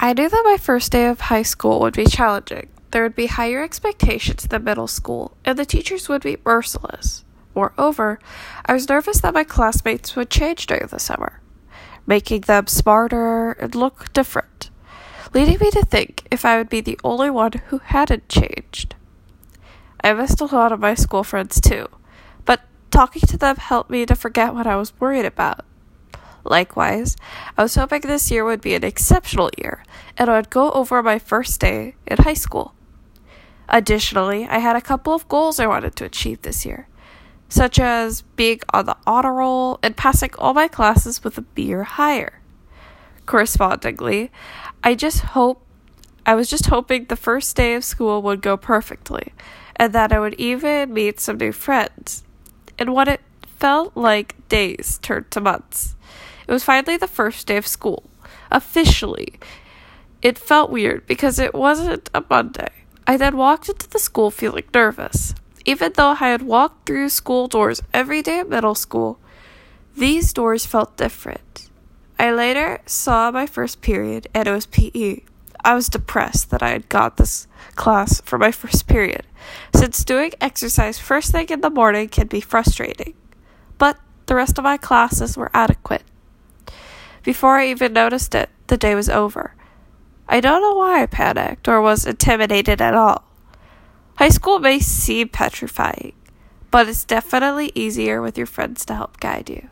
I knew that my first day of high school would be challenging. There would be higher expectations than middle school, and the teachers would be merciless. Moreover, I was nervous that my classmates would change during the summer, making them smarter and look different, leading me to think if I would be the only one who hadn't changed. I missed a lot of my school friends too, but talking to them helped me to forget what I was worried about. Likewise, I was hoping this year would be an exceptional year and I would go over my first day in high school. Additionally, I had a couple of goals I wanted to achieve this year, such as being on the honor roll and passing all my classes with a B or higher. Correspondingly, I just hope I was just hoping the first day of school would go perfectly and that I would even meet some new friends. And what it felt like days turned to months. It was finally the first day of school. Officially. It felt weird because it wasn't a Monday. I then walked into the school feeling nervous. Even though I had walked through school doors every day at middle school, these doors felt different. I later saw my first period and it was PE. I was depressed that I had got this class for my first period, since doing exercise first thing in the morning can be frustrating. But the rest of my classes were adequate. Before I even noticed it, the day was over. I don't know why I panicked or was intimidated at all. High school may seem petrifying, but it's definitely easier with your friends to help guide you.